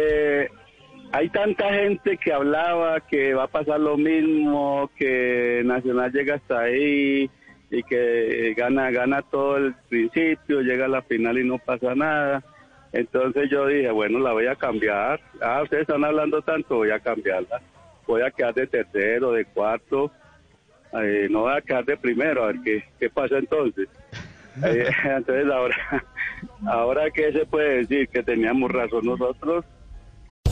Eh, hay tanta gente que hablaba que va a pasar lo mismo, que Nacional llega hasta ahí y que gana gana todo el principio, llega a la final y no pasa nada. Entonces yo dije, bueno, la voy a cambiar. Ah, ustedes están hablando tanto, voy a cambiarla. Voy a quedar de tercero, de cuarto. Eh, no voy a quedar de primero, a ver qué, qué pasa entonces. Eh, entonces ahora, ahora qué se puede decir que teníamos razón nosotros.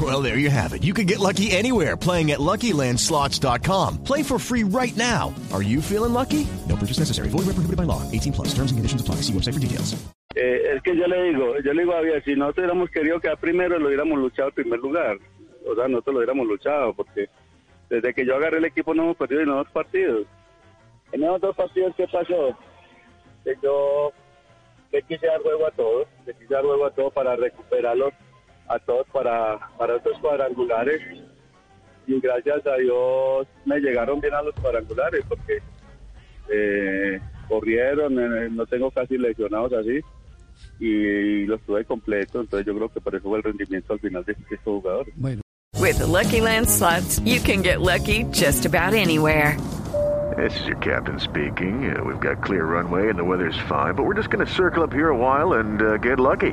Well, there you have it. You can get lucky anywhere playing at LuckyLandSlots.com. Play for free right now. Are you feeling lucky? No purchase necessary. Void where prohibited by law. 18 plus. Terms and conditions apply. See website for details. Eh, es que yo le digo, yo le digo a Javier, si nosotros hubiéramos querido quedar primero, lo hubiéramos luchado en primer lugar. O sea, nosotros lo hubiéramos luchado, porque desde que yo agarré el equipo no hemos perdido en dos partidos. En esos dos partidos, ¿qué pasó? Que yo le quise dar juego a todos, le quise dar juego a todos para recuperarlos a todos para, para estos cuadrangulares. Y gracias a Dios me llegaron bien a los cuadrangulares, porque eh, corrieron, eh, no tengo casi lesionados así y los tuve completos, entonces yo creo que por eso fue el rendimiento al final de estos jugadores. With the Lucky Land slots, you can get lucky just about anywhere. This is your captain speaking. Uh, we've got clear runway and the weather's fine, but we're just going to circle up here a while and uh, get lucky.